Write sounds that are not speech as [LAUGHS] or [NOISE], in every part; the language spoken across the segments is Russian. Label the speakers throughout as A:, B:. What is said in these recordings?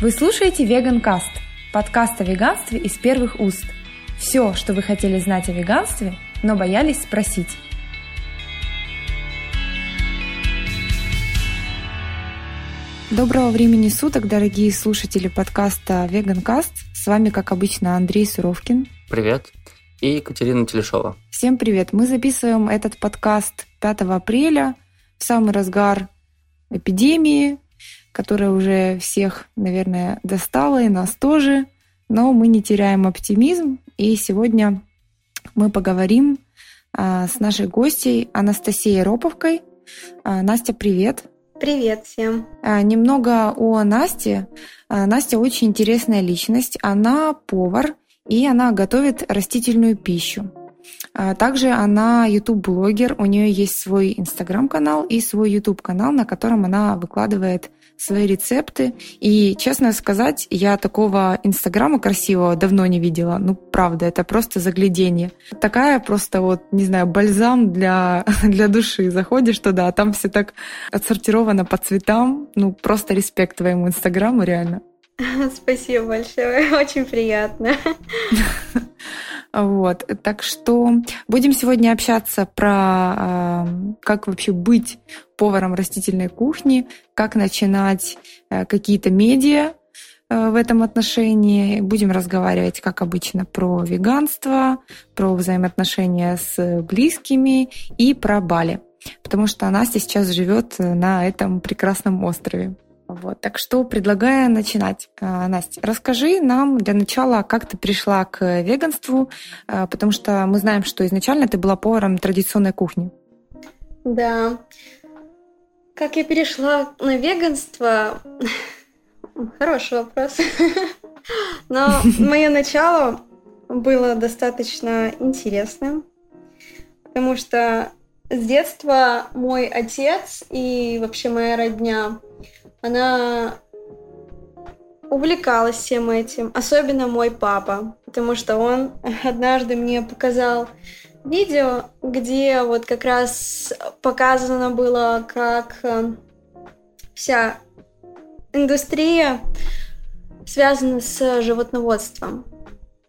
A: Вы слушаете Vegan Cast, подкаст о веганстве из первых уст. Все, что вы хотели знать о веганстве, но боялись спросить. Доброго времени суток, дорогие слушатели подкаста Vegan Cast. С вами, как обычно, Андрей Суровкин.
B: Привет. И Екатерина Телешова.
A: Всем привет. Мы записываем этот подкаст 5 апреля, в самый разгар эпидемии, которая уже всех, наверное, достала, и нас тоже. Но мы не теряем оптимизм. И сегодня мы поговорим а, с нашей гостьей Анастасией Роповкой. А, Настя, привет!
C: Привет всем!
A: А, немного о Насте. Настя очень интересная личность. Она повар, и она готовит растительную пищу. Также она YouTube-блогер, у нее есть свой Инстаграм-канал и свой YouTube-канал, на котором она выкладывает свои рецепты. И, честно сказать, я такого Инстаграма красивого давно не видела. Ну, правда, это просто заглядение. Такая просто вот, не знаю, бальзам для, [LAUGHS] для души. Заходишь туда, а там все так отсортировано по цветам. Ну, просто респект твоему Инстаграму, реально. [LAUGHS]
C: Спасибо большое, [LAUGHS] очень приятно.
A: Вот, так что будем сегодня общаться про э, как вообще быть поваром растительной кухни, как начинать э, какие-то медиа э, в этом отношении. Будем разговаривать, как обычно, про веганство, про взаимоотношения с близкими и про Бали, потому что Настя сейчас живет на этом прекрасном острове. Вот, так что предлагаю начинать. А, Настя, расскажи нам для начала, как ты пришла к веганству, а, потому что мы знаем, что изначально ты была поваром традиционной кухни.
C: Да. Как я перешла на веганство? Хороший вопрос. Но мое начало было достаточно интересным, потому что с детства мой отец и вообще моя родня она увлекалась всем этим, особенно мой папа, потому что он [LAUGHS] однажды мне показал видео, где вот как раз показано было, как э, вся индустрия связана с животноводством.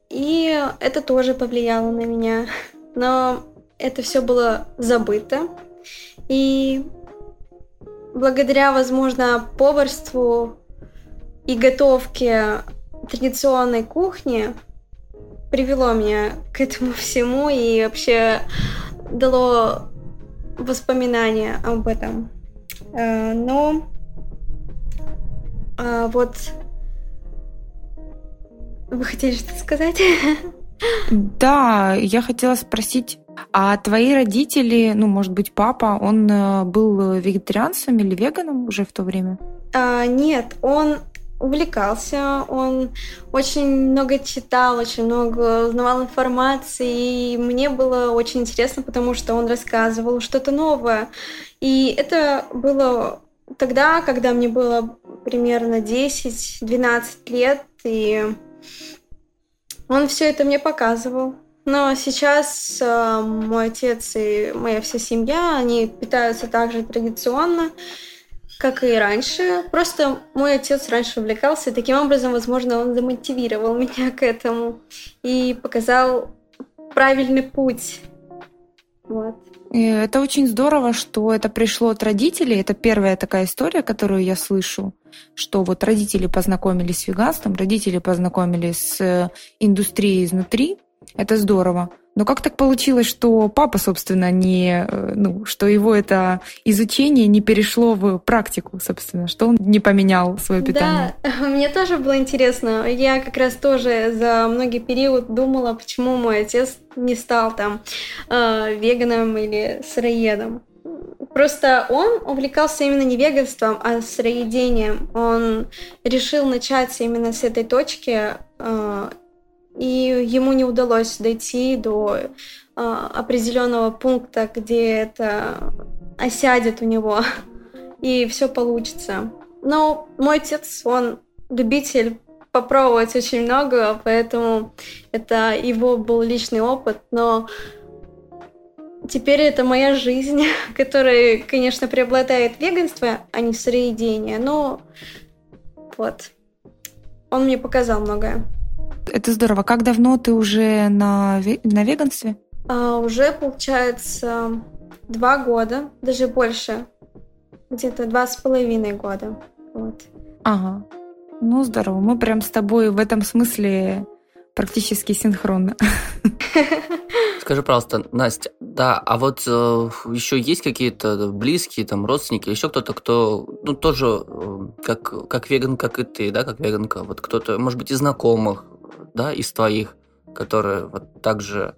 C: И это тоже повлияло на меня. [LAUGHS] Но это все было забыто. И благодаря, возможно, поварству и готовке традиционной кухни привело меня к этому всему и вообще дало воспоминания об этом. Э, но а, вот вы хотели что-то сказать?
A: Да, я хотела спросить, а твои родители, ну, может быть, папа, он э, был вегетарианцем или веганом уже в то время?
C: А, нет, он увлекался, он очень много читал, очень много узнавал информации, и мне было очень интересно, потому что он рассказывал что-то новое. И это было тогда, когда мне было примерно 10-12 лет, и он все это мне показывал. Но сейчас э, мой отец и моя вся семья, они питаются также традиционно, как и раньше. Просто мой отец раньше увлекался, и таким образом, возможно, он замотивировал [LAUGHS] меня к этому и показал правильный путь. Вот.
A: И это очень здорово, что это пришло от родителей. Это первая такая история, которую я слышу, что вот родители познакомились с веганством, родители познакомились с индустрией изнутри, это здорово. Но как так получилось, что папа, собственно, не, э, ну, что его это изучение не перешло в практику, собственно, что он не поменял свое питание?
C: Да, [LAUGHS] мне тоже было интересно. Я как раз тоже за многие период думала, почему мой отец не стал там э, веганом или сыроедом. Просто он увлекался именно не веганством, а сыроедением. Он решил начать именно с этой точки э, и ему не удалось дойти до э, определенного пункта, где это осядет у него, [LAUGHS] и все получится. Но мой отец, он любитель попробовать очень много, поэтому это его был личный опыт, но теперь это моя жизнь, [LAUGHS] которая, конечно, преобладает веганство, а не сыроедение, но вот. он мне показал многое.
A: Это здорово. Как давно ты уже на, на веганстве?
C: А, уже, получается, два года, даже больше. Где-то два с половиной года. Вот.
A: Ага. Ну, здорово. Мы прям с тобой в этом смысле практически синхронно. [LAUGHS]
B: Скажи, пожалуйста, Настя, да, а вот э, еще есть какие-то близкие, там, родственники, еще кто-то, кто, ну, тоже э, как, как веган, как и ты, да, как веганка, вот кто-то, может быть, из знакомых, да, из твоих, которые вот так же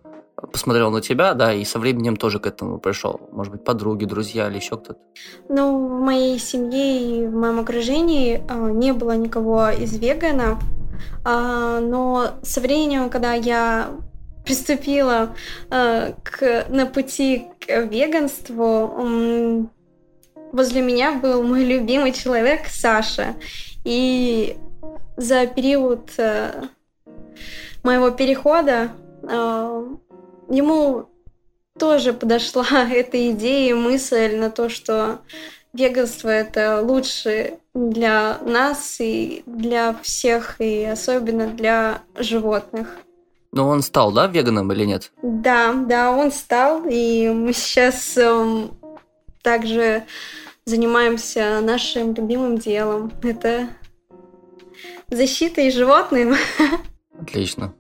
B: посмотрел на тебя, да, и со временем тоже к этому пришел? Может быть, подруги, друзья или еще кто-то?
C: Ну, в моей семье и в моем окружении а, не было никого из веганов, а, но со временем, когда я [LAUGHS] приступила а, к, на пути к веганству, возле меня был мой любимый человек Саша. И за период э, моего перехода ему тоже подошла [LAUGHS] эта идея и мысль на то, что веганство это лучше для нас и для всех, и особенно для животных.
B: Но он стал, да, веганом или нет?
C: Да, да, он стал, и мы сейчас эм, также занимаемся нашим любимым делом. Это защитой животным. [LAUGHS]
B: Отлично.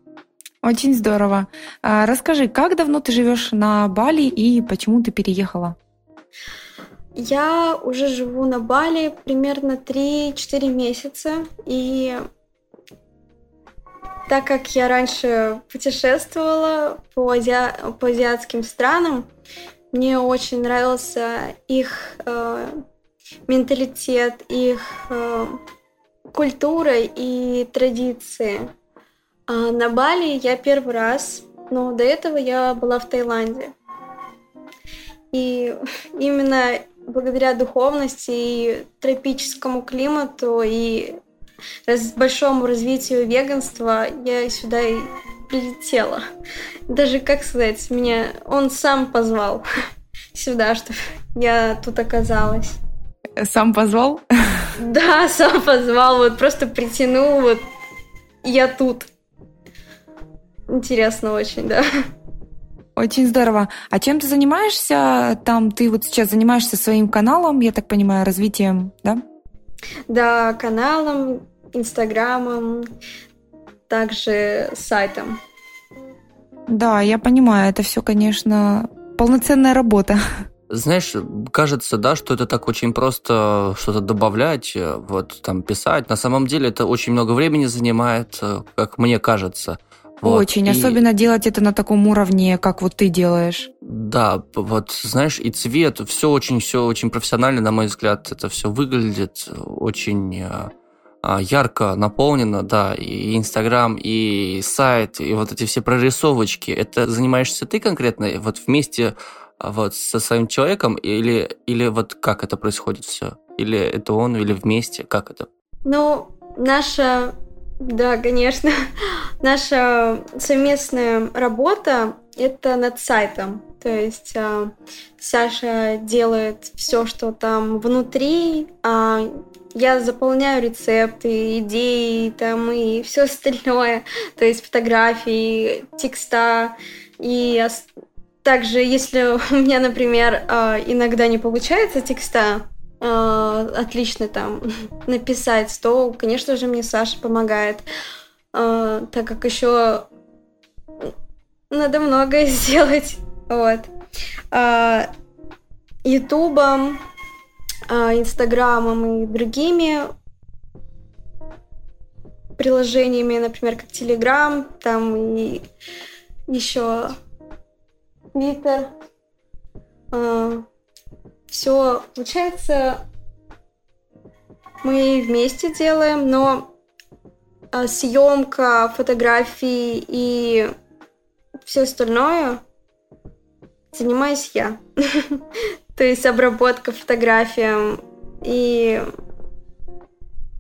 A: Очень здорово. А, расскажи, как давно ты живешь на Бали и почему ты переехала?
C: Я уже живу на Бали примерно 3-4 месяца, и так как я раньше путешествовала по, ази... по азиатским странам, мне очень нравился их э, менталитет, их э, культура и традиции. А на Бали я первый раз, но до этого я была в Таиланде. И [LAUGHS] именно благодаря духовности и тропическому климату и раз, большому развитию веганства я сюда и прилетела. Даже, как сказать, меня он сам позвал [LAUGHS] сюда, чтобы я тут оказалась.
A: Сам позвал? [LAUGHS]
C: Да, сам позвал, вот просто притянул, вот я тут. Интересно очень, да.
A: Очень здорово. А чем ты занимаешься? Там ты вот сейчас занимаешься своим каналом, я так понимаю, развитием, да?
C: Да, каналом, инстаграмом, также сайтом.
A: Да, я понимаю, это все, конечно, полноценная работа.
B: Знаешь, кажется, да, что это так очень просто что-то добавлять, вот там писать. На самом деле это очень много времени занимает, как мне кажется.
A: Вот. Очень, и... особенно делать это на таком уровне, как вот ты делаешь.
B: Да, вот знаешь, и цвет, все очень, все очень профессионально, на мой взгляд, это все выглядит очень а, ярко наполнено, да, и Инстаграм, и сайт, и вот эти все прорисовочки. Это занимаешься ты конкретно, вот вместе а, вот со своим человеком, или, или вот как это происходит все? Или это он, или вместе, как это?
C: Ну, наша да, конечно. [LAUGHS] Наша совместная работа – это над сайтом. То есть э, Саша делает все, что там внутри, а я заполняю рецепты, идеи там и все остальное. То есть фотографии, текста. И также, если [LAUGHS] у меня, например, э, иногда не получается текста, э, отлично там [LAUGHS] написать, то, конечно же, мне Саша помогает, э, так как еще надо многое [LAUGHS] сделать. Вот. Э, Ютубом, Инстаграмом и другими приложениями, например, как Телеграм, там и еще Твиттер. Все, получается, мы вместе делаем, но а, съемка, фотографии и все остальное занимаюсь я. [LAUGHS] То есть обработка фотографиям и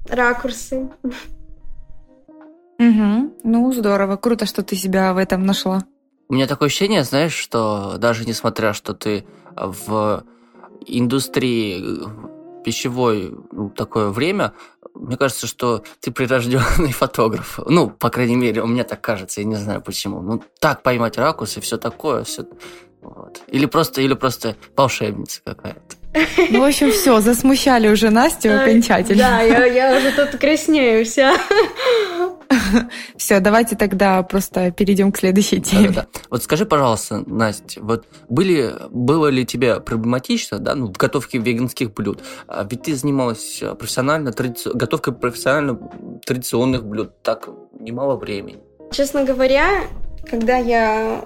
C: ракурсы.
A: Угу. Ну, здорово. Круто, что ты себя в этом нашла.
B: У меня такое ощущение, знаешь, что даже несмотря, что ты в индустрии э, пищевой ну, такое время, Мне кажется, что ты прирожденный [LAUGHS] фотограф. Ну, по крайней мере, у меня так кажется, я не знаю почему. Ну, так поймать ракурс и все такое, все. Вот. Или просто, или просто волшебница какая-то.
A: Ну, в общем, все, засмущали уже Настю окончательно.
C: Да, я, я уже тут краснею вся. [LAUGHS]
A: Все, давайте тогда просто перейдем к следующей теме. Да, да,
B: да. Вот скажи, пожалуйста, Настя, вот были, было ли тебе проблематично, да, ну, в готовке веганских блюд? А ведь ты занималась профессионально, традици... готовкой профессионально традиционных блюд, так немало времени.
C: Честно говоря, когда я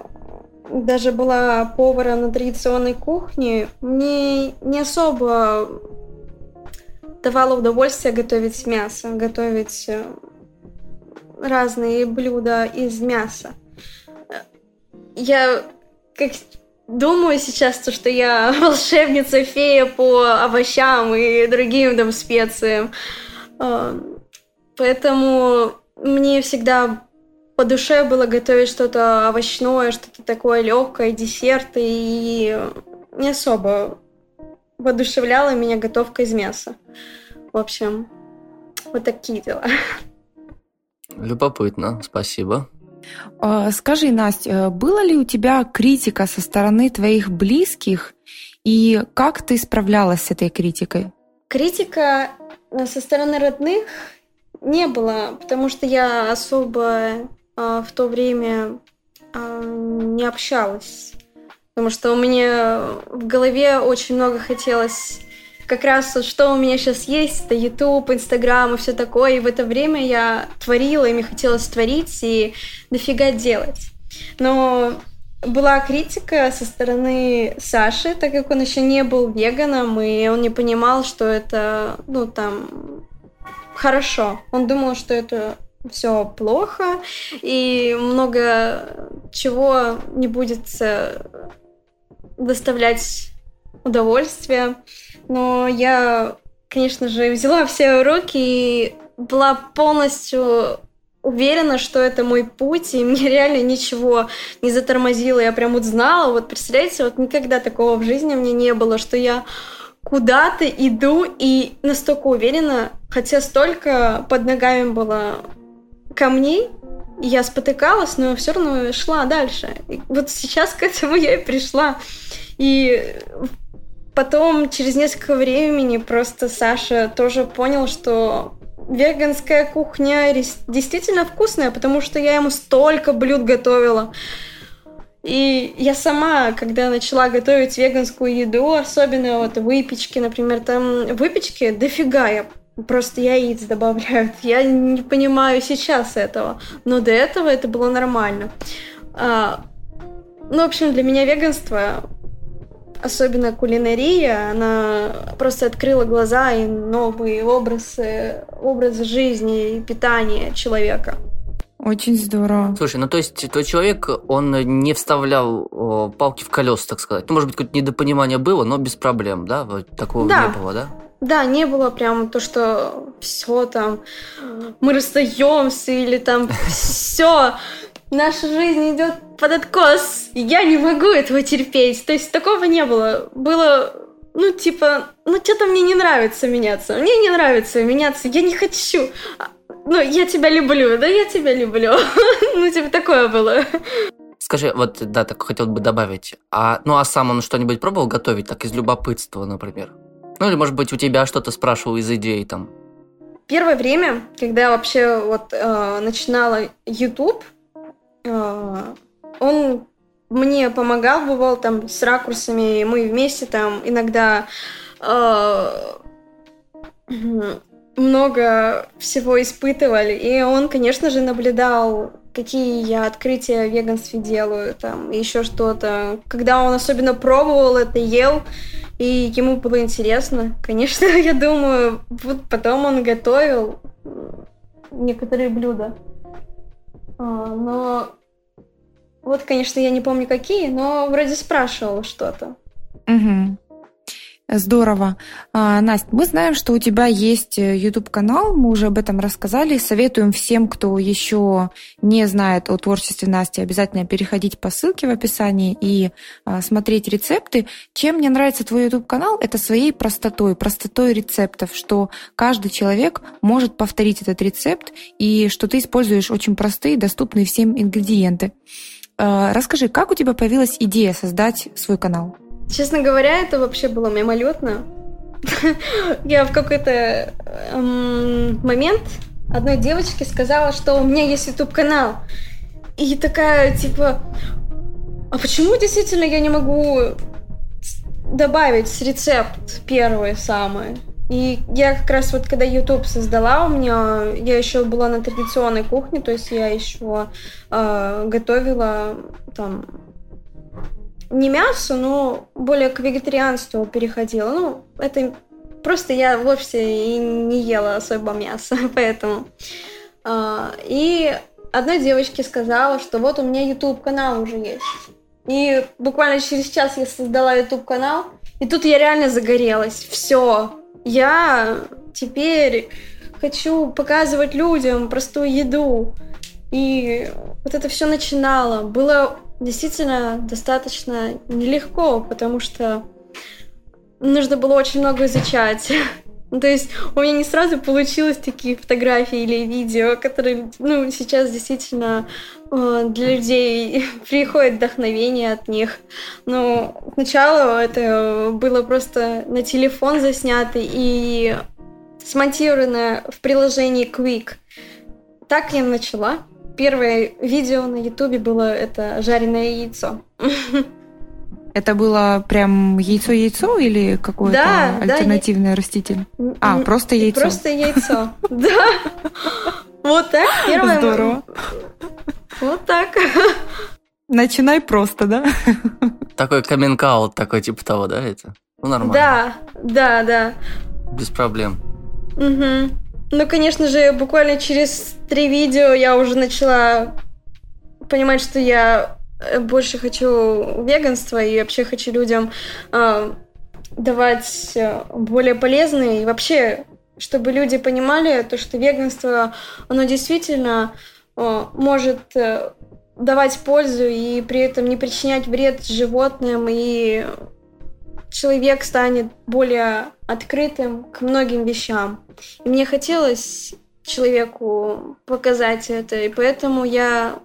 C: даже была поваром на традиционной кухне, мне не особо давало удовольствие готовить мясо, готовить э, разные блюда из мяса. Я как думаю сейчас, то, что я [LAUGHS] волшебница, фея по овощам и другим там специям. Э, поэтому мне всегда по душе было готовить что-то овощное, что-то такое легкое, десерты, и не особо воодушевляла меня готовка из мяса. В общем, вот такие дела. [LAUGHS]
B: Любопытно, спасибо.
A: А, скажи, Настя, была ли у тебя критика со стороны твоих близких, и как ты справлялась с этой критикой?
C: Критика э, со стороны родных не было, потому что я особо а, в то время не общалась. Потому что у меня в голове очень много хотелось как раз что у меня сейчас есть, это YouTube, Instagram и все такое. И в это время я творила, и мне хотелось творить и дофига делать. Но была критика со стороны Саши, так как он еще не был веганом, и он не понимал, что это, ну, там, хорошо. Он думал, что это все плохо, и много чего не будет э, доставлять удовольствие. Но я, конечно же, взяла все уроки и была полностью уверена, что это мой путь, и [LAUGHS] мне реально ничего не затормозило. Я прям вот знала, вот представляете, вот никогда такого в жизни мне не было, что я куда-то иду и настолько уверена, хотя столько под ногами было камней, я спотыкалась, но все равно шла дальше. И вот сейчас к этому я и пришла. И потом, через несколько времени, просто Саша тоже понял, что веганская кухня действительно вкусная, потому что я ему столько блюд готовила. И я сама, когда начала готовить веганскую еду, особенно вот выпечки, например, там выпечки дофига я Просто яиц добавляют. [LAUGHS] Я не понимаю сейчас этого. Но до этого это было нормально. А, ну, в общем, для меня веганство, особенно кулинария, она просто открыла глаза и новые образы, образы жизни и питания человека.
A: Очень здорово.
B: Слушай, ну то есть твой человек, он не вставлял о, палки в колеса, так сказать. Ну, может быть, какое-то недопонимание было, но без проблем, да? Вот такого да. не было, да?
C: Да, не было прям то, что все там, мы расстаемся или там все, наша жизнь идет под откос, я не могу этого терпеть. То есть такого не было. Было, ну, типа, ну, что-то мне не нравится меняться. Мне не нравится меняться, я не хочу. Ну, я тебя люблю, да, я тебя люблю. [LAUGHS] ну, типа, такое было.
B: Скажи, вот, да, так хотел бы добавить. А, ну, а сам он что-нибудь пробовал готовить, так из любопытства, например? Ну или, может быть, у тебя что-то спрашивал из идей там?
C: Первое время, когда я вообще вот э, начинала YouTube, он мне помогал, бывал там с ракурсами, мы вместе там иногда э, [CLEARS THROAT] много всего испытывали, и он, конечно же, наблюдал какие я открытия в веганстве делаю, там, еще что-то. Когда он особенно пробовал это, ел, и ему было интересно, конечно, [LAUGHS] я думаю, вот потом он готовил некоторые блюда. А, но вот, конечно, я не помню какие, но вроде спрашивал что-то.
A: Угу. Здорово. А, Настя, мы знаем, что у тебя есть YouTube-канал, мы уже об этом рассказали. Советуем всем, кто еще не знает о творчестве Насти, обязательно переходить по ссылке в описании и а, смотреть рецепты. Чем мне нравится твой YouTube-канал? Это своей простотой, простотой рецептов, что каждый человек может повторить этот рецепт и что ты используешь очень простые, доступные всем ингредиенты. А, расскажи, как у тебя появилась идея создать свой канал?
C: Честно говоря, это вообще было мимолетно. [LAUGHS] Я в какой-то эм, момент одной девочке сказала, что у меня есть YouTube канал. И такая, типа, а почему действительно я не могу добавить рецепт первый самый? И я как раз вот когда YouTube создала, у меня я еще была на традиционной кухне, то есть я еще э, готовила там не мясо, но более к вегетарианству переходила. Ну, это просто я вовсе и не ела особо мясо, [LAUGHS] поэтому. А, и одной девочке сказала, что вот у меня YouTube канал уже есть. И буквально через час я создала YouTube канал, и тут я реально загорелась. Все, я теперь хочу показывать людям простую еду. И вот это все начинало. Было действительно достаточно нелегко, потому что нужно было очень много изучать. [LAUGHS] Ну, то есть у меня не сразу получилось такие фотографии или видео, которые, ну, сейчас действительно э, для людей [LAUGHS] приходит вдохновение от них. Но сначала это было просто на телефон заснято и смонтировано в приложении Quick. Так я начала. Первое видео на Ютубе было это жареное яйцо.
A: Это было прям яйцо-яйцо или какое-то да, альтернативное да, растительное? А, просто яйцо.
C: Просто яйцо, да. Вот так. Первое.
A: Здорово.
C: Вот так.
A: Начинай просто, да?
B: Такой каминг такой типа того, да, это? Ну, нормально.
C: Да, да, да.
B: Без проблем.
C: Угу. Ну, конечно же, буквально через три видео я уже начала понимать, что я э, больше хочу веганства и вообще хочу людям э, давать более полезные. И вообще, чтобы люди понимали то, что веганство, оно действительно э, может э, давать пользу и при этом не причинять вред животным и человек станет более открытым к многим вещам. И мне хотелось человеку показать это, и поэтому я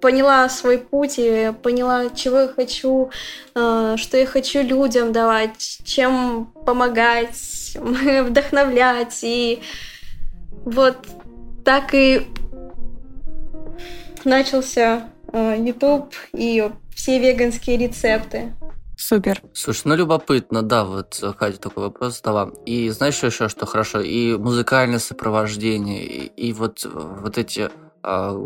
C: поняла свой путь и поняла, чего я хочу, э, что я хочу людям давать, чем помогать, [LAUGHS] вдохновлять. И вот так и начался э, YouTube и все веганские рецепты.
A: Супер.
B: Слушай, ну любопытно, да, вот Катя такой вопрос задала. И знаешь еще, что хорошо? И музыкальное сопровождение, и, и вот, вот эти а,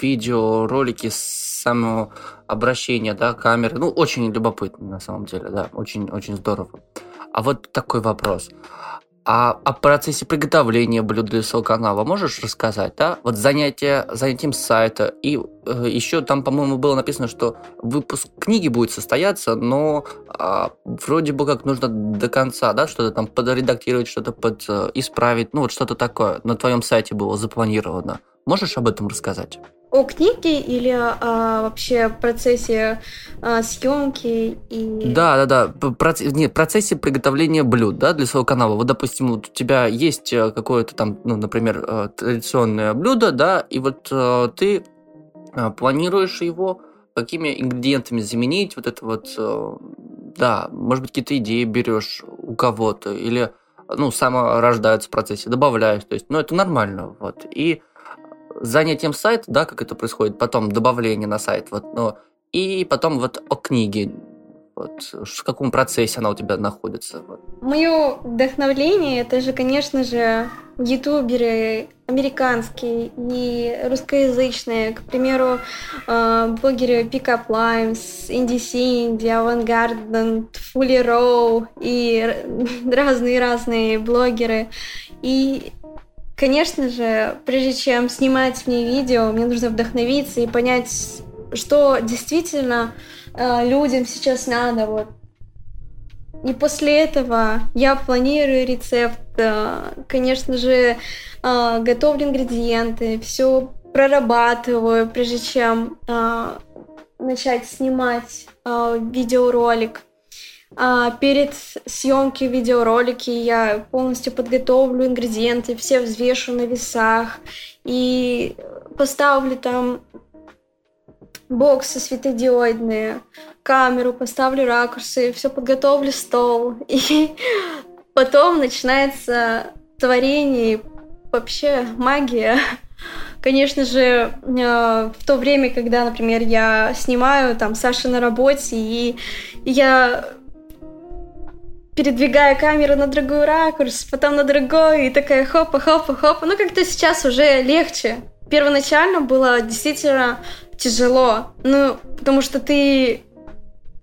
B: видео, ролики с самого обращения, да, камеры. Ну, очень любопытно, на самом деле, да, очень-очень здорово. А вот такой вопрос. А о процессе приготовления блюд для своего канала можешь рассказать, да? Вот занятие, занятием сайта. И э, еще там, по-моему, было написано, что выпуск книги будет состояться, но э, вроде бы как нужно до конца, да, что-то там подредактировать, что-то под э, исправить, ну вот что-то такое на твоем сайте было запланировано. Можешь об этом рассказать?
C: о книге или о вообще процессе а, съемки и...
B: Да, да, да. Проц... Нет, процессе приготовления блюд, да, для своего канала. Вот, допустим, вот у тебя есть э, какое-то там, ну, например, э, традиционное блюдо, да, и вот э, ты планируешь его какими ингредиентами заменить, вот это вот, да, может быть, какие-то идеи берешь у кого-то, или, ну, само рождаются в процессе, добавляешь, то есть, ну, это нормально, вот. И занятием сайта, да, как это происходит, потом добавление на сайт, вот, но и потом вот о книге, вот, в каком процессе она у тебя находится? Вот.
C: Мое вдохновление это же, конечно же, ютуберы американские и русскоязычные, к примеру, э, блогеры Pickup Lines, Indie Cindy, Avantgarde, Fully Row и [LAUGHS] разные-разные блогеры. И Конечно же, прежде чем снимать мне видео, мне нужно вдохновиться и понять, что действительно э, людям сейчас надо. Вот. и после этого я планирую рецепт, конечно же, готовлю ингредиенты, все прорабатываю, прежде чем начать снимать видеоролик. Перед съемкой видеоролики я полностью подготовлю ингредиенты, все взвешу на весах и поставлю там боксы светодиодные, камеру, поставлю ракурсы, все подготовлю стол. И [LAUGHS] потом начинается творение, вообще магия. Конечно же, э, в то время, когда, например, я снимаю там Саша на работе, и я передвигаю камеру на другой ракурс, потом на другой, и такая хопа-хопа-хопа. Ну, как-то сейчас уже легче. Первоначально было действительно тяжело, ну, потому что ты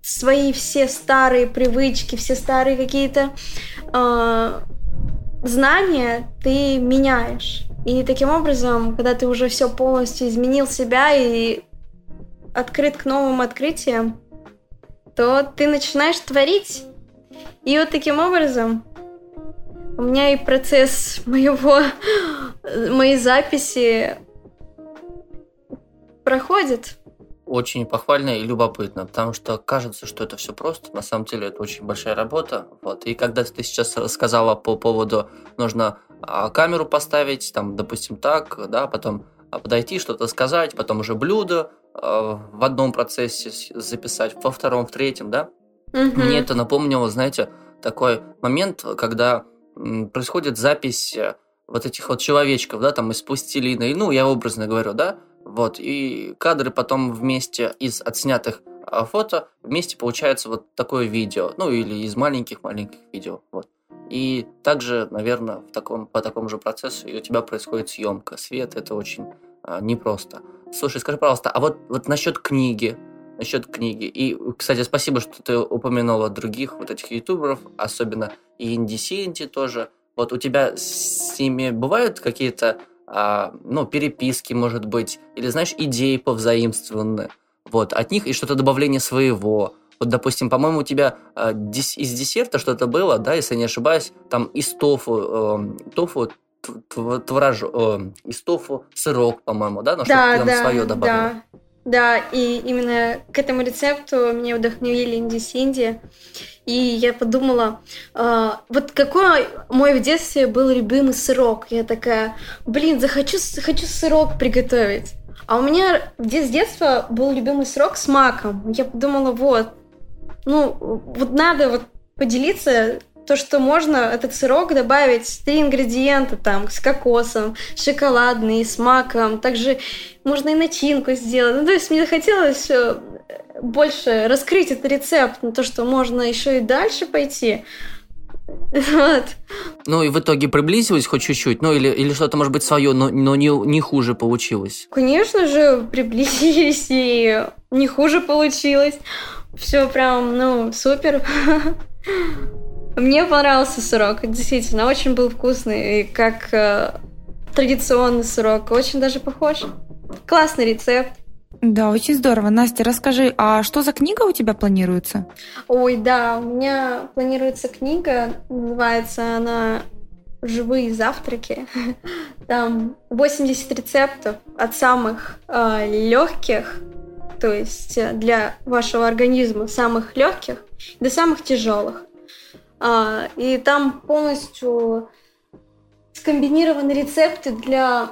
C: свои все старые привычки, все старые какие-то э, знания ты меняешь. И таким образом, когда ты уже все полностью изменил себя и открыт к новым открытиям, то ты начинаешь творить. И вот таким образом у меня и процесс моего, [GASPS] моей записи проходит.
B: Очень похвально и любопытно, потому что кажется, что это все просто, на самом деле это очень большая работа. Вот. И когда ты сейчас рассказала по поводу, нужно а, камеру поставить, там, допустим, так, да, потом а, подойти, что-то сказать, потом уже блюдо э, в одном процессе записать, во втором, в третьем, да. Угу. Мне это напомнило, знаете, такой момент, когда происходит запись э, вот этих вот человечков, да, там из пластилина, ну, я образно говорю, да, вот, и кадры потом вместе из отснятых а, фото вместе получается вот такое видео, ну или из маленьких-маленьких видео, вот. И также, наверное, в таком, по такому же процессу и у тебя происходит съемка. Свет это очень а, непросто. Слушай, скажи, пожалуйста, а вот, вот насчет книги, насчет книги. И, кстати, спасибо, что ты упомянула других вот этих ютуберов, особенно и Инди Синди тоже. Вот у тебя с ними бывают какие-то а, ну, переписки, может быть, или, знаешь, идеи повзаимствованные, вот, от них и что-то добавление своего. Вот, допустим, по-моему, у тебя а, дес, из десерта что-то было, да, если не ошибаюсь, там из тофу, э, тофу творож, э, из тофу сырок, по-моему, да, но
C: да,
B: что-то
C: да,
B: там свое добавил.
C: Да, да, и именно к этому рецепту меня вдохновили Инди Синди. И я подумала, э, вот какой мой в детстве был любимый сырок. Я такая, блин, захочу, хочу сырок приготовить. А у меня в детстве был любимый сырок с маком. Я подумала, вот, ну, вот надо вот поделиться то, что можно этот сырок добавить три ингредиента там с кокосом, шоколадный, с маком. Также можно и начинку сделать. Ну, то есть мне захотелось э, больше раскрыть этот рецепт, на то, что можно еще и дальше пойти. [LAUGHS] Вот.
B: Ну и в итоге приблизилась хоть чуть-чуть, ну или, или что-то может быть свое, но, но не, не хуже получилось.
C: Конечно же, приблизились и не хуже получилось. Все прям, ну, супер. [LAUGHS] Мне понравился сырок, действительно, очень был вкусный, и как э, традиционный сырок, очень даже похож. Классный рецепт.
A: Да, очень здорово. Настя, расскажи, а что за книга у тебя планируется?
C: Ой, да, у меня планируется книга, называется она «Живые завтраки». [LAUGHS] Там 80 рецептов от самых э, легких, то есть э, для вашего организма самых легких, до самых тяжелых. А, и там полностью скомбинированы рецепты для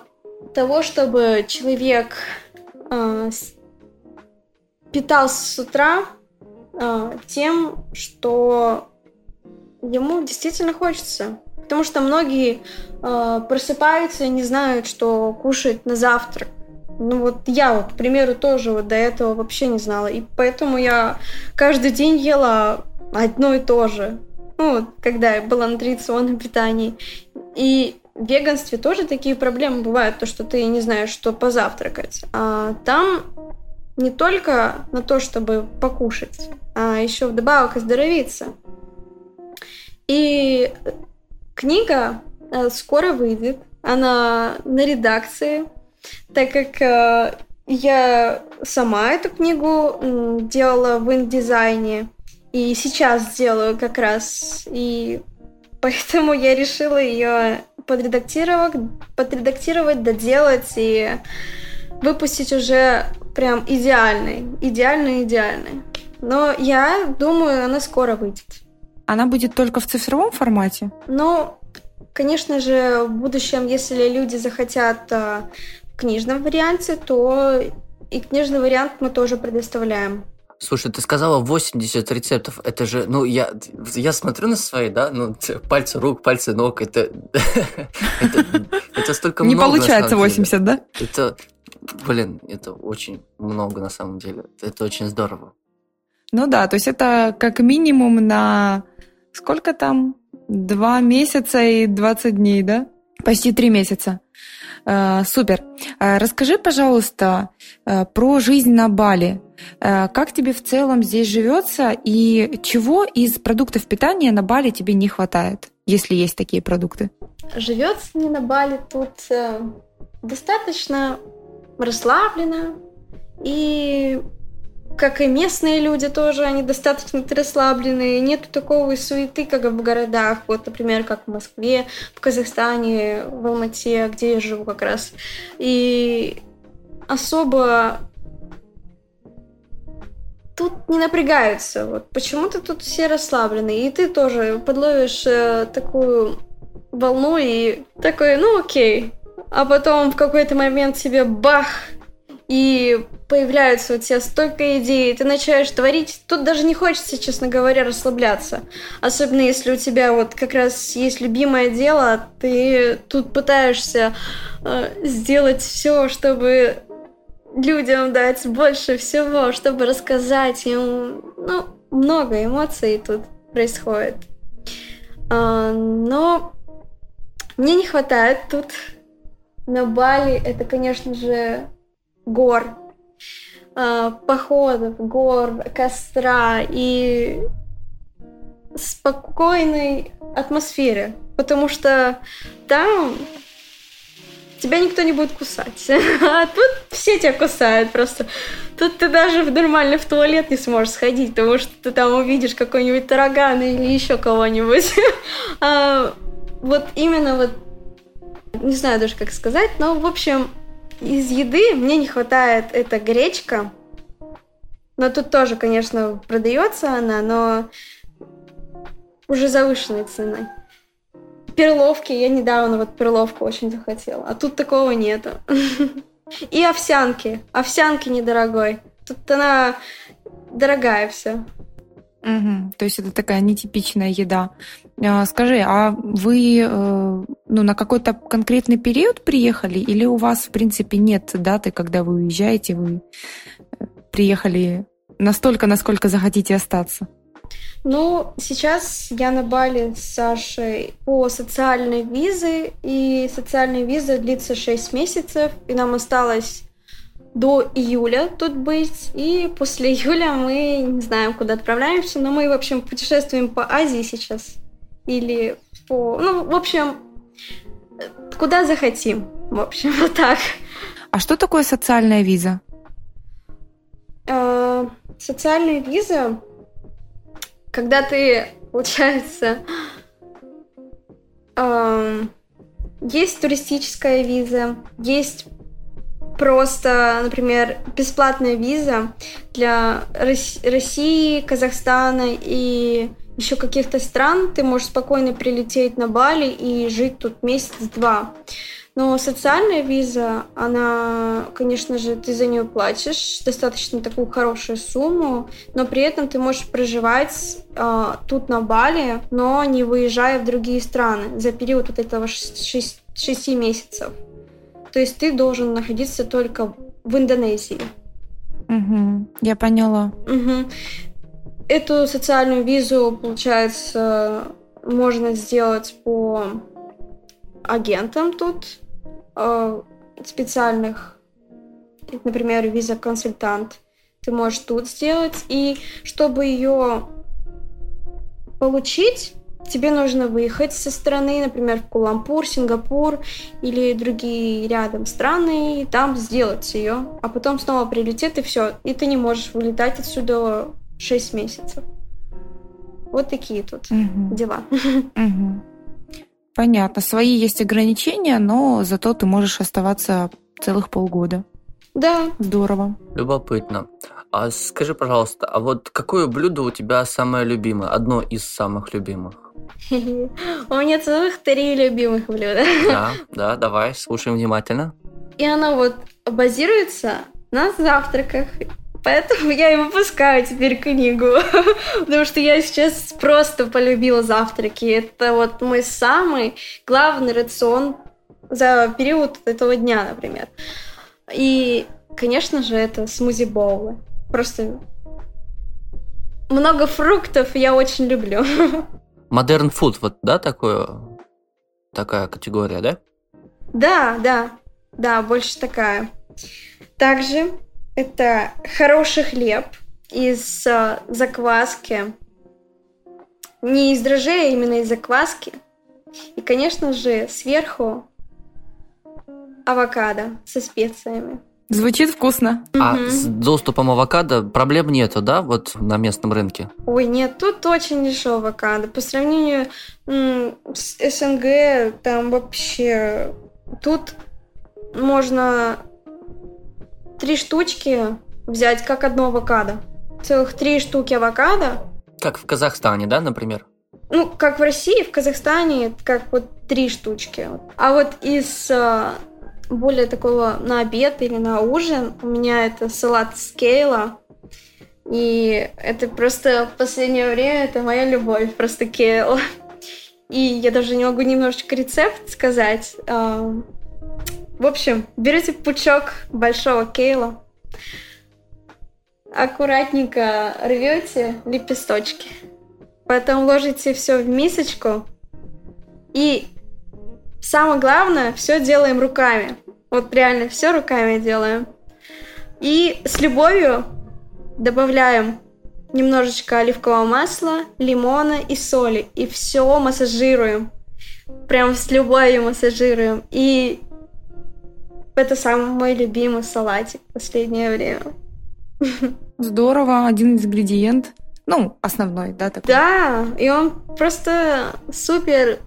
C: того, чтобы человек э, питался с утра э, тем, что ему действительно хочется. Потому что многие э, просыпаются и не знают, что кушать на завтрак. Ну вот я вот, к примеру, тоже вот до этого вообще не знала. И поэтому я каждый день ела одно и то же. Ну, когда я была на традиционном питании. И в веганстве тоже такие проблемы бывают, то, что ты не знаешь, что позавтракать. А там не только на то, чтобы покушать, а еще вдобавок оздоровиться. И книга э, скоро выйдет. Она на редакции, так как э, я сама эту книгу делала в индизайне. И сейчас сделаю как раз. И поэтому я решила ее подредактировать, подредактировать, доделать и выпустить уже прям идеальный, идеальный, идеальный. Но я думаю, она скоро выйдет.
A: Она будет только в цифровом формате?
C: Ну, конечно же, в будущем, если люди захотят э, в книжном варианте, то и книжный вариант мы тоже предоставляем.
B: Слушай, ты сказала 80 рецептов. Это же, ну, я, я смотрю на свои, да, ну, пальцы рук, пальцы ног, это, [LAUGHS] это, столько много.
A: Не получается 80, да?
B: Это, блин, это очень много на самом деле. Это очень здорово.
A: Ну да, то есть это как минимум на сколько там? Два месяца и 20 дней, да? Почти три месяца. Э, супер. Э, расскажи, пожалуйста, э, про жизнь на Бали. Как тебе в целом здесь живется и чего из продуктов питания на Бали тебе не хватает, если есть такие продукты?
C: Живется не на Бали тут достаточно расслабленно и как и местные люди тоже, они достаточно расслабленные, нет такого суеты, как в городах, вот, например, как в Москве, в Казахстане, в Алмате, где я живу как раз. И особо тут не напрягаются. Вот почему-то тут все расслаблены. И ты тоже подловишь э, такую волну и такой, ну окей. А потом в какой-то момент тебе бах, и появляются у тебя столько идей, ты начинаешь творить. Тут даже не хочется, честно говоря, расслабляться. Особенно если у тебя вот как раз есть любимое дело, ты тут пытаешься э, сделать все, чтобы людям дать больше всего, чтобы рассказать им. Ну, много эмоций тут происходит. А, но мне не хватает тут на Бали. Это, конечно же, гор, э, походов, гор, костра и спокойной атмосфере, потому что там тебя никто не будет кусать. [LAUGHS] А тут все тебя кусают просто. Тут ты даже в нормально в туалет не сможешь сходить, потому что ты там увидишь какой-нибудь тараган или еще кого-нибудь. [LAUGHS] а, вот именно вот, не знаю даже как сказать, но в общем из еды мне не хватает это гречка. Но тут тоже, конечно, продается она, но уже завышенной ценой. Перловки, я недавно вот перловку очень захотела, а тут такого нету. [LAUGHS] И овсянки. Овсянки недорогой. Тут она дорогая вся.
A: Угу. То есть это такая нетипичная еда. А, скажи, а вы э, ну, на какой-то конкретный период приехали, или у вас, в принципе, нет даты, когда вы уезжаете, вы э, приехали настолько, насколько захотите остаться?
C: Ну, сейчас я на Бали с Сашей по социальной визе, и социальная виза длится 6 месяцев, и нам осталось до июля тут быть, и после [LAUGHS] июля мы не знаем, куда отправляемся, но мы, в общем, путешествуем по Азии сейчас или по... Ну, в общем, куда захотим. В общем, вот так.
A: А что такое социальная виза?
C: Э, социальная виза, когда ты, получается, э, есть туристическая виза, есть просто, например, бесплатная виза для России, Казахстана и еще каких-то стран, ты можешь спокойно прилететь на Бали и жить тут месяц-два. Но социальная виза, она, конечно же, ты за нее платишь достаточно такую хорошую сумму, но при этом ты можешь проживать э, тут на Бали, но не выезжая в другие страны за период вот этого 6, 6 месяцев. То есть ты должен находиться только в Индонезии.
A: Угу, я поняла.
C: Угу. Эту социальную визу, получается, можно сделать по агентам тут э, специальных, например, виза-консультант. Ты можешь тут сделать. И чтобы ее получить, тебе нужно выехать со страны, например, в Кулампур, Сингапур или другие рядом страны, и там сделать ее, а потом снова прилететь и все, и ты не можешь вылетать отсюда 6 месяцев. Вот такие тут угу. дела. [LAUGHS]
A: Угу. Понятно. Свои есть ограничения, но зато ты можешь оставаться целых полгода.
C: Да.
A: Здорово.
B: Любопытно. А скажи, пожалуйста, а вот какое блюдо у тебя самое любимое? Одно из самых любимых? [LAUGHS]
C: У меня целых три любимых блюда.
B: Да, [LAUGHS] да, давай, слушаем внимательно.
C: И оно вот базируется на завтраках. Поэтому я и выпускаю теперь книгу. [LAUGHS] Потому что я сейчас просто полюбила завтраки. Это вот мой самый главный рацион за период этого дня, например. И, конечно же, это смузи-боулы. Просто много фруктов я очень люблю. [LAUGHS]
B: Модерн фуд, вот, да, такое, такая категория, да?
C: Да, да, да, больше такая. Также это хороший хлеб из э, закваски. Не из дрожжей, а именно из закваски. И, конечно же, сверху авокадо со специями.
A: Звучит вкусно.
B: А угу. с доступом авокадо проблем нету, да, вот на местном рынке?
C: Ой, нет, тут очень дешево авокадо. По сравнению м, с СНГ, там вообще... Тут можно три штучки взять, как одно авокадо. Целых три штуки авокадо.
B: Как в Казахстане, да, например?
C: Ну, как в России, в Казахстане, как вот три штучки. А вот из а, более такого на обед или на ужин. У меня это салат скейла. И это просто в последнее время это моя любовь, просто кейл. И я даже не могу немножечко рецепт сказать. В общем, берете пучок большого кейла, аккуратненько рвете лепесточки, потом ложите все в мисочку и Самое главное, все делаем руками. Вот реально все руками делаем. И с любовью добавляем немножечко оливкового масла, лимона и соли. И все массажируем. Прям с любовью массажируем. И это самый мой любимый салатик в последнее время.
A: Здорово, один ингредиент. Ну, основной, да, такой?
C: Да, и он просто супер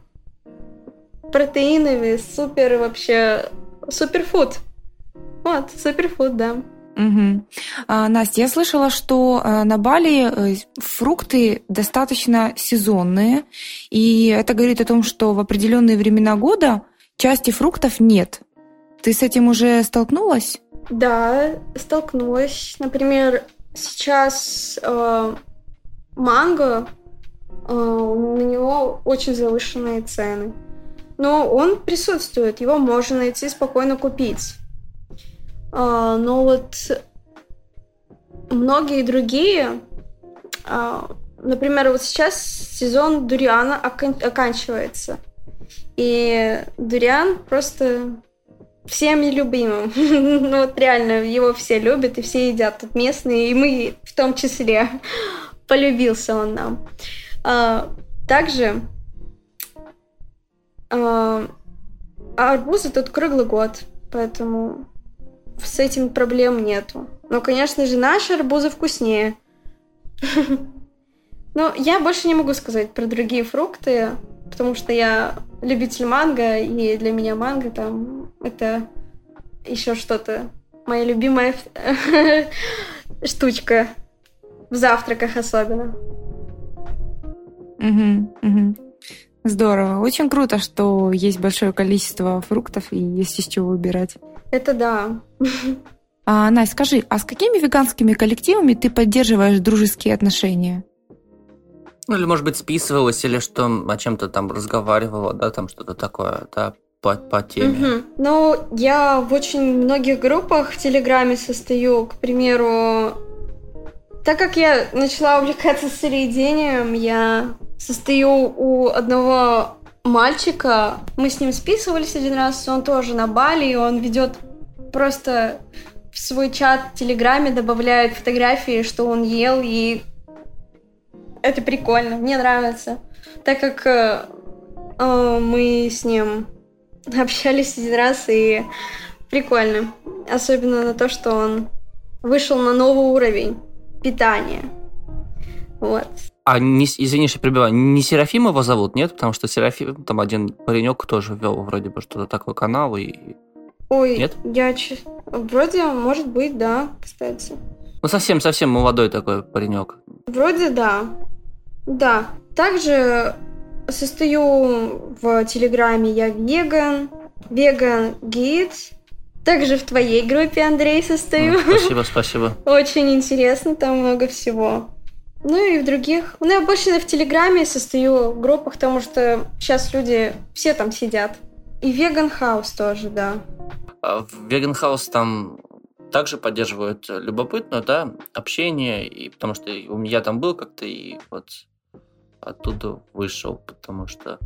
C: протеиновый, супер вообще, суперфуд. Вот, суперфуд, да.
A: Угу. А, Настя, я слышала, что а, на Бали э, фрукты достаточно сезонные, и это говорит о том, что в определенные времена года части фруктов нет. Ты с этим уже столкнулась?
C: Да, столкнулась. Например, сейчас э, манго, э, на него очень завышенные цены но он присутствует, его можно найти спокойно купить. А, но вот многие другие, а, например, вот сейчас сезон дуриана окан- оканчивается, и дуриан просто всем любимым. [LAUGHS] ну вот реально, его все любят и все едят тут местные, и мы в том числе. [LAUGHS] Полюбился он нам. А, также а, а арбузы тут круглый год, поэтому с этим проблем нету. Но, конечно же, наши арбузы вкуснее. [LAUGHS] Но я больше не могу сказать про другие фрукты, потому что я любитель манго, и для меня манго там это еще что-то. Моя любимая [LAUGHS] штучка в завтраках особенно.
A: Угу, угу. Здорово. Очень круто, что есть большое количество фруктов и есть из чего выбирать.
C: Это да.
A: А, Настя, скажи, а с какими веганскими коллективами ты поддерживаешь дружеские отношения?
B: Ну, или, может быть, списывалась, или что, о чем-то там разговаривала, да, там что-то такое, да, по, по теме.
C: Угу. Ну, я в очень многих группах в Телеграме состою, к примеру, так как я начала увлекаться сыроедением, я состою у одного мальчика. Мы с ним списывались один раз, он тоже на Бали, и он ведет просто в свой чат в Телеграме, добавляет фотографии, что он ел, и это прикольно, мне нравится. Так как э, э, мы с ним [LAUGHS] общались один раз, и прикольно. Особенно на то, что он вышел на новый уровень питания. Вот.
B: А, не, извини, что прибиваю, не Серафим его зовут, нет? Потому что Серафим, там один паренек тоже вел вроде бы что-то такой канал и...
C: Ой,
B: Нет?
C: я... Вроде, может быть, да, кстати.
B: Ну, совсем-совсем молодой такой паренек.
C: Вроде да. Да. Также состою в Телеграме я веган, веган гид. Также в твоей группе, Андрей, состою.
B: Ну, Спасибо, спасибо. [LAUGHS]
C: Очень интересно, там много всего. Ну и в других. Ну, я больше в Телеграме состою в группах, потому что сейчас люди все там сидят. И Веган Хаус тоже, да.
B: А В Vegan House там также поддерживают любопытное, да, общение, и потому что у меня там был как-то, и вот оттуда вышел, потому что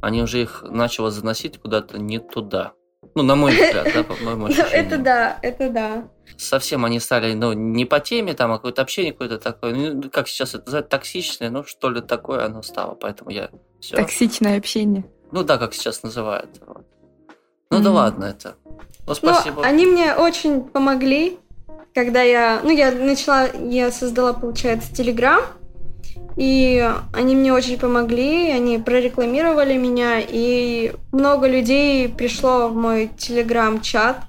B: они уже их начало заносить куда-то не туда. Ну, на мой взгляд, да, по моему [LAUGHS]
C: Ну,
B: ощущению.
C: это да, это да.
B: Совсем они стали, ну, не по теме, там, а какое-то общение какое-то такое, ну, как сейчас это называют, токсичное, ну, что ли такое оно стало, поэтому я все.
A: Токсичное общение.
B: Ну да, как сейчас называют. вот. Ну да ладно это. Ну, спасибо.
C: они мне очень помогли, когда я, ну, я начала, я создала, получается, Телеграм, и они мне очень помогли, они прорекламировали меня, и много людей пришло в мой Телеграм-чат.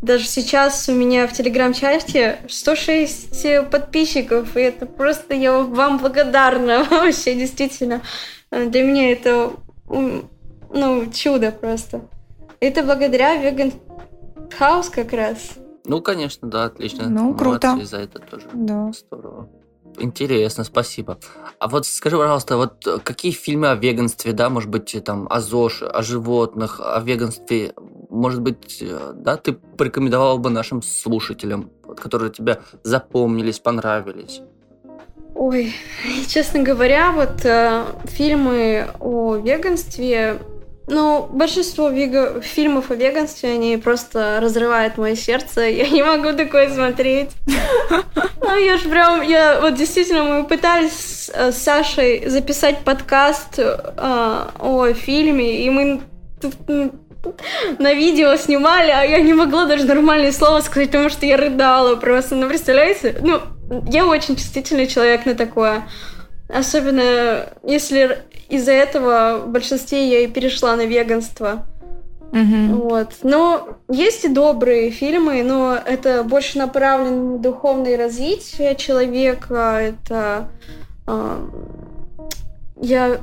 C: Даже сейчас у меня в Телеграм-чате 106 подписчиков, и это просто я вам благодарна [LAUGHS] вообще, действительно. Э, Для меня это, ну, чудо просто. Это благодаря Vegan Хаус как раз.
B: Ну, конечно, да, отлично.
A: Ну, круто.
B: Молодцы за это тоже.
A: Да.
B: Здорово. Интересно, спасибо. А вот скажи, пожалуйста, вот э, какие фильмы о веганстве, да, может быть, э, там, о ЗОЖ, о животных, о веганстве, может быть, э, да, ты порекомендовал бы нашим слушателям, которые тебе запомнились, понравились?
C: Ой, [LAUGHS] честно говоря, вот э, фильмы о веганстве, ну, большинство вега- фильмов о веганстве, они просто разрывают мое сердце. [LAUGHS] Я не могу такое смотреть. [LAUGHS] Ну, я же прям, я вот действительно, мы пытались с э, Сашей записать подкаст э, о фильме, и мы на видео снимали, а я не могла даже нормальные слова сказать, потому что я рыдала просто. Ну, представляете? Ну, я очень чувствительный человек на такое. Особенно если из-за этого в большинстве я и перешла на веганство.
A: Мгм.
C: Вот. Но есть и добрые фильмы, но это больше направлено на духовное развитие человека. Это а, я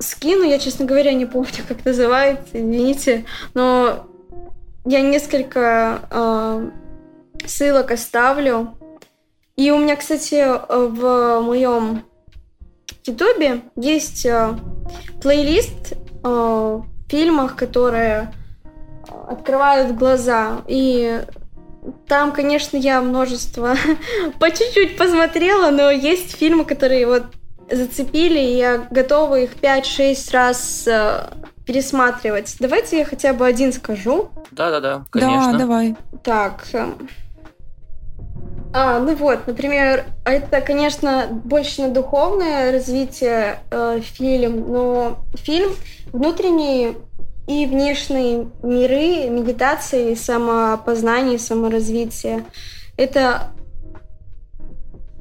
C: скину, я, честно говоря, не помню, [LAUGHS] как называется, извините, но я несколько а, ссылок оставлю. И у меня, кстати, в моем Ютубе есть а, плейлист а, в фильмах, которые открывают глаза. И там, конечно, я множество [LAUGHS] по чуть-чуть посмотрела, но есть фильмы, которые вот зацепили, и я готова их 5-6 раз э, пересматривать. Давайте я хотя бы один скажу.
B: Да-да-да, конечно.
A: Да, давай.
C: Так. А, ну вот, например, это, конечно, больше на духовное развитие э, фильм, но фильм внутренние и внешние миры, медитации, самопознание, саморазвитие. Это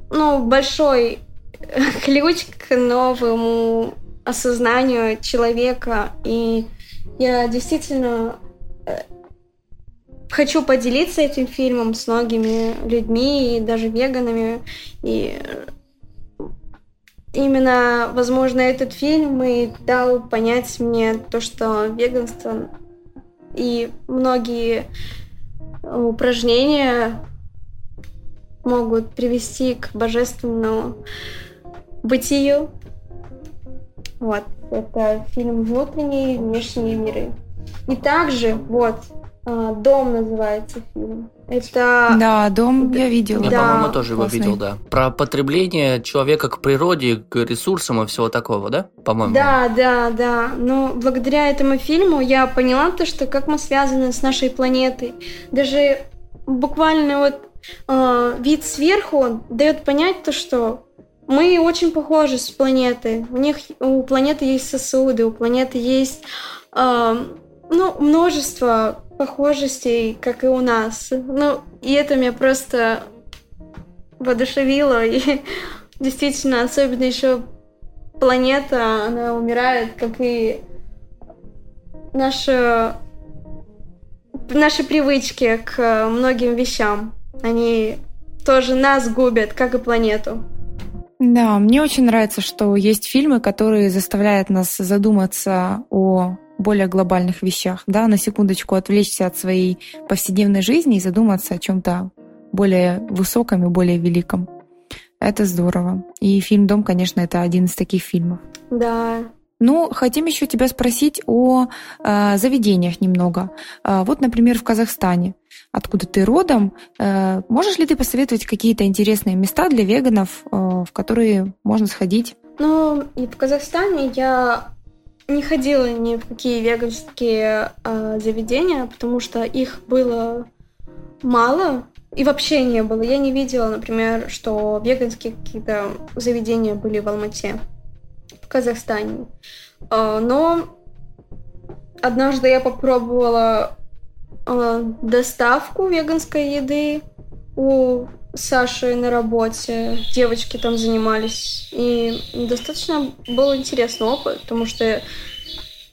C: ну, большой [LAUGHS] ключ к новому осознанию человека. И я действительно э, хочу поделиться этим фильмом с многими людьми, и даже веганами. И э, именно, возможно, этот фильм и дал понять мне то, что веганство и многие упражнения могут привести к божественному бытию. Вот, это фильм «Внутренние и внешние миры». И также, вот, «Дом» называется фильм. Это...
A: Да, дом я видела.
B: Я,
C: Да,
B: по-моему, тоже его видел, да. Про потребление человека к природе, к ресурсам и всего такого, да? По-моему.
C: Да, да, да. Но благодаря этому фильму я поняла то, что как мы связаны с нашей планетой. Даже буквально вот э, вид сверху дает понять то, что мы очень похожи с планетой. У них у планеты есть сосуды, у планеты есть э, ну, множество похожестей, как и у нас. Ну, и это меня просто воодушевило. И [LAUGHS] действительно, особенно еще планета, она умирает, как и наши, наши привычки к многим вещам. Они тоже нас губят, как и планету.
A: Да, мне очень нравится, что есть фильмы, которые заставляют нас задуматься о более глобальных вещах, да, на секундочку отвлечься от своей повседневной жизни и задуматься о чем-то более высоком и более великом. Это здорово. И фильм «Дом», конечно, это один из таких фильмов.
C: Да,
A: ну, хотим еще тебя спросить о э, заведениях немного. Э, вот, например, в Казахстане, откуда ты родом, э, можешь ли ты посоветовать какие-то интересные места для веганов, э, в которые можно сходить?
C: Ну, в Казахстане я не ходила ни в какие веганские э, заведения, потому что их было мало и вообще не было. Я не видела, например, что веганские какие-то заведения были в Алмате. Казахстане. А, но однажды я попробовала а, доставку веганской еды у Саши на работе. Девочки там занимались. И достаточно был интересный опыт, потому что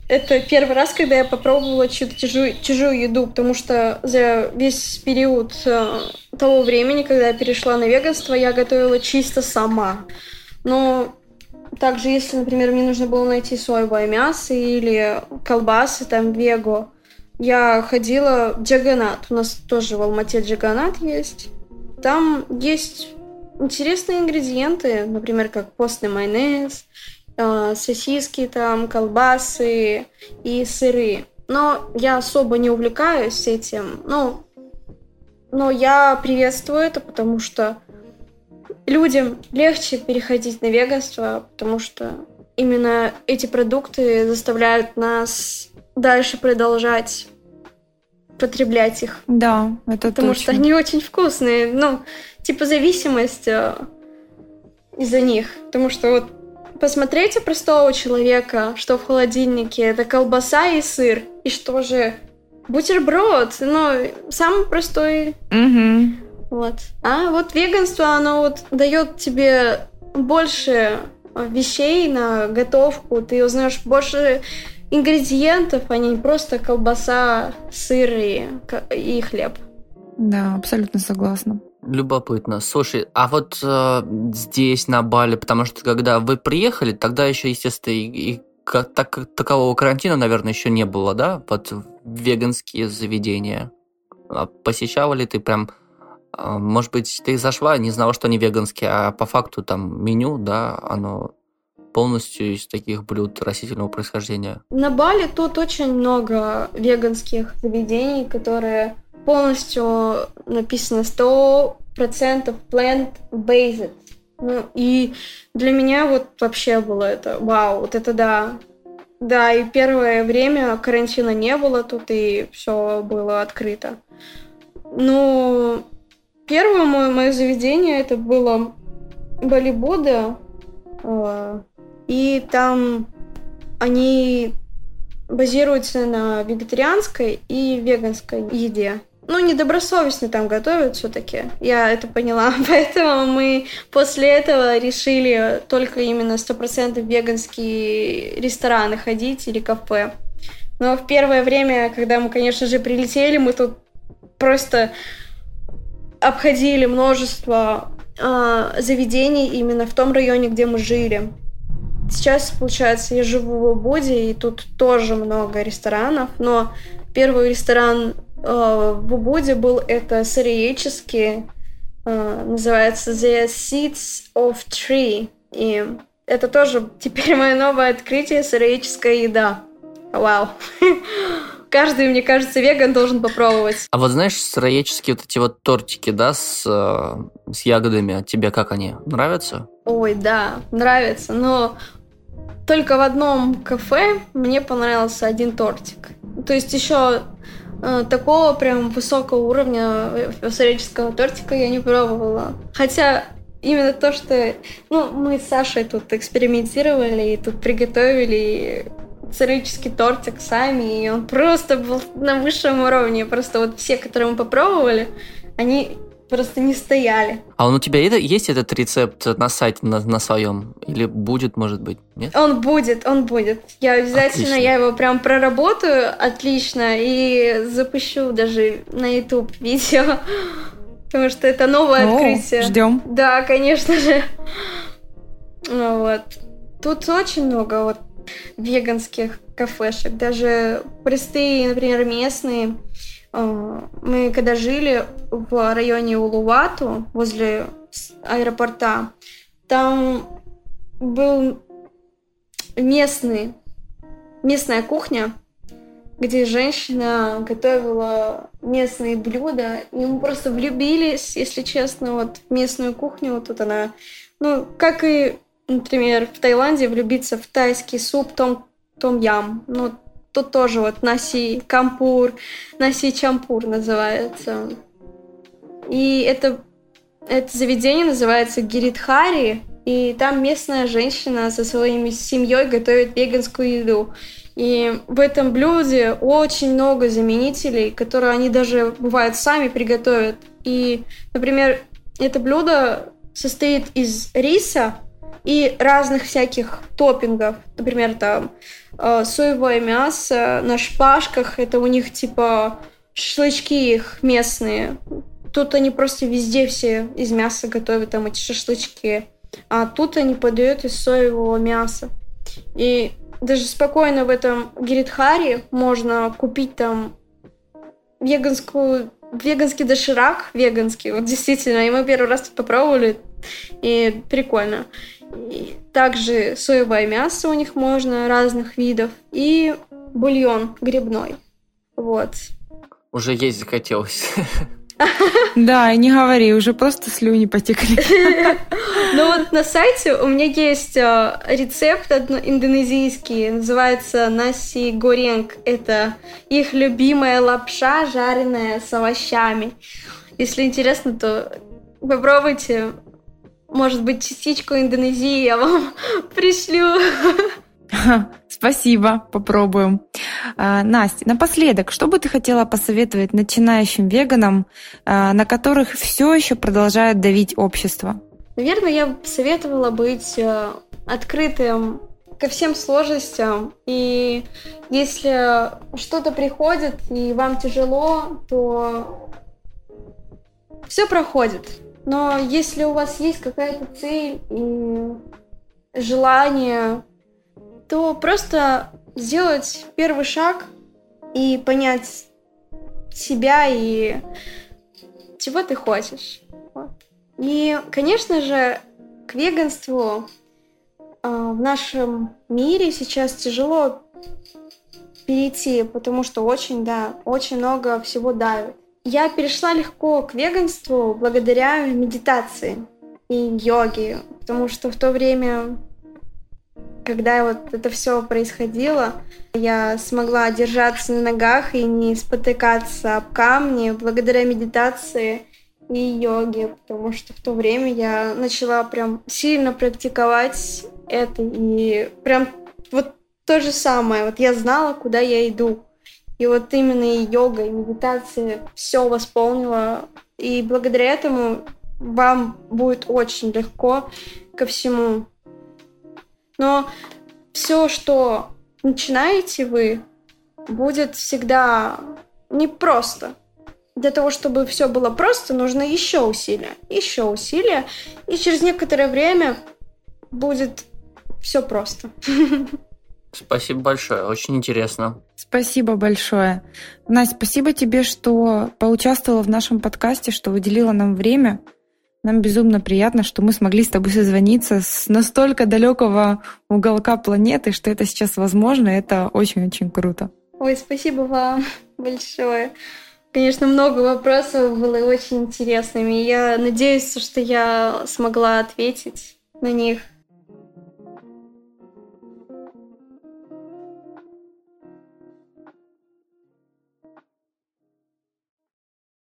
C: это первый раз, когда я попробовала чью-то чужую, чужую еду, потому что за весь период э, того времени, когда я перешла на веганство, я готовила чисто сама. Но также, если, например, мне нужно было найти соевое мясо или колбасы, там, вегу, я ходила в Джаганат. У нас тоже в Алмате Джаганат есть. Там есть интересные ингредиенты, например, как постный майонез, э, сосиски, там, колбасы и сыры. Но я особо не увлекаюсь этим. Ну, но я приветствую это, потому что людям легче переходить на веганство, потому что именно эти продукты заставляют нас дальше продолжать потреблять их.
A: Да, это
C: Потому
A: точно.
C: что они очень вкусные. Ну, типа зависимость э, из-за них. Потому что вот посмотрите простого человека, что в холодильнике, это колбаса и сыр. И что же? Бутерброд, ну, самый простой.
A: Угу.
C: Вот. А вот веганство, оно вот дает тебе больше вещей на готовку, ты узнаешь больше ингредиентов, а не просто колбаса, сыр и, и хлеб.
A: Да, абсолютно согласна.
B: Любопытно. Слушай, а вот э, здесь, на Бали, потому что когда вы приехали, тогда еще, естественно, и, и так, такового карантина, наверное, еще не было, да? Вот веганские заведения. А посещала ли ты прям а, может быть, ты зашла, не знала, что они веганские, а по факту там меню, да, оно полностью из таких блюд растительного происходения.
C: На Бали тут очень много веганских заведений, которые полностью написано 100% plant-based. Ну, и для меня вот вообще было это, вау, вот это да. Да, и первое время карантина не было тут, и все было открыто. Ну, Первое мое, мое заведение это было Болибуда. Э, и там они базируются на вегетарианской и веганской еде. Ну, недобросовестно там готовят все-таки. Я это поняла. [LAUGHS] Поэтому мы после этого решили только именно 100% веганские рестораны ходить или кафе. Но в первое время, когда мы, конечно же, прилетели, мы тут просто обходили множество э, заведений именно в том районе, где мы жили. Сейчас, получается, я живу в Убуде, и тут тоже много ресторанов, но первый ресторан э, в Убуде был это сыроедческий, э, называется The Seeds of Tree, и это тоже теперь мое новое открытие, сыроедческая еда. Вау. [LAUGHS] каждый, мне кажется, веган должен попробовать.
B: А вот знаешь, сыроедческие вот эти вот тортики, да, с, э, с ягодами, тебе как они? Нравятся?
C: Ой, да, нравится, но только в одном кафе мне понравился один тортик. То есть еще э, такого прям высокого уровня сыроедческого тортика я не пробовала. Хотя именно то, что ну, мы с Сашей тут экспериментировали и тут приготовили царический тортик сами, и он просто был на высшем уровне. Просто вот все, которые мы попробовали, они просто не стояли.
B: А он у тебя есть этот рецепт на сайте на, на своем? Или будет, может быть? Нет?
C: Он будет, он будет. Я обязательно, отлично. я его прям проработаю отлично и запущу даже на YouTube [LAUGHS] видео. Потому что это новое О, открытие.
A: Ждем.
C: Да, конечно же. Ну вот. Тут очень много вот веганских кафешек. Даже простые, например, местные. А, мы когда жили в районе Улувату, возле аэропорта, там был местный, местная кухня, где женщина готовила местные блюда, и мы просто влюбились, если честно, вот в местную кухню. Вот тут она, ну, как и, например, в Таиланде влюбиться в тайский суп том, том ям. Ну, тут тоже вот наси кампур, наси чампур называется. И это, это заведение называется Гиритхари, и там местная женщина со своими семьей готовит веганскую еду. И в этом блюде очень много заменителей, которые они даже, бывает, сами приготовят. И, например, это блюдо состоит из риса и разных всяких топпингов. Например, там э, соевое мясо на шпажках, это у них типа шашлычки их местные. Тут они просто везде все из мяса готовят там эти шашлычки. А тут они подают из соевого мяса. И даже спокойно в этом Гиритхаре можно купить там веганскую веганский доширак, веганский, вот действительно, и мы первый раз тут попробовали, и прикольно. Также соевое мясо у них можно, разных видов, и бульон грибной, вот.
B: Уже есть захотелось. [LAUGHS]
A: Да, и не говори, уже просто слюни потекли. [LAUGHS]
C: Ну вот на сайте у меня есть э, рецепт индонезийский, называется наси горенг. Это их любимая лапша, жареная с овощами. Если интересно, то попробуйте. Может быть, частичку Индонезии я вам [LAUGHS] пришлю. [LAUGHS]
A: Спасибо, попробуем. А, Настя, напоследок, что бы ты хотела посоветовать начинающим веганам, а, на которых все еще продолжает давить общество?
C: Наверное, я бы посоветовала быть э, открытым ко всем сложностям. И если что-то приходит и вам тяжело, то все проходит. Но если у вас есть какая-то цель желание то просто сделать первый шаг и понять себя и чего ты хочешь. И, конечно же, к веганству э, в нашем мире сейчас тяжело перейти, потому что очень, да, очень много всего давит. Я перешла легко к веганству благодаря медитации и йоге, потому что в то время когда вот это все происходило, я смогла держаться на ногах и не спотыкаться об камни благодаря медитации и йоге, потому что в то время я начала прям сильно практиковать это, и прям вот то же самое, вот я знала, куда я иду. И вот именно и йога, и медитация все восполнила. И благодаря этому вам будет очень легко ко всему. Но все, что начинаете вы, будет всегда непросто. Для того, чтобы все было просто, нужно еще усилия, еще усилия, и через некоторое время будет все просто. [LAUGHS]
B: Спасибо большое, очень интересно.
A: Спасибо большое. Настя, спасибо тебе, что поучаствовала в нашем подкасте, что выделила нам время. Нам безумно приятно, что мы смогли с тобой созвониться с настолько далекого уголка планеты, что это сейчас возможно. Это очень-очень круто.
C: Ой, спасибо вам [LAUGHS] большое. Конечно, много вопросов было очень интересными. Я надеюсь, что я смогла ответить на них.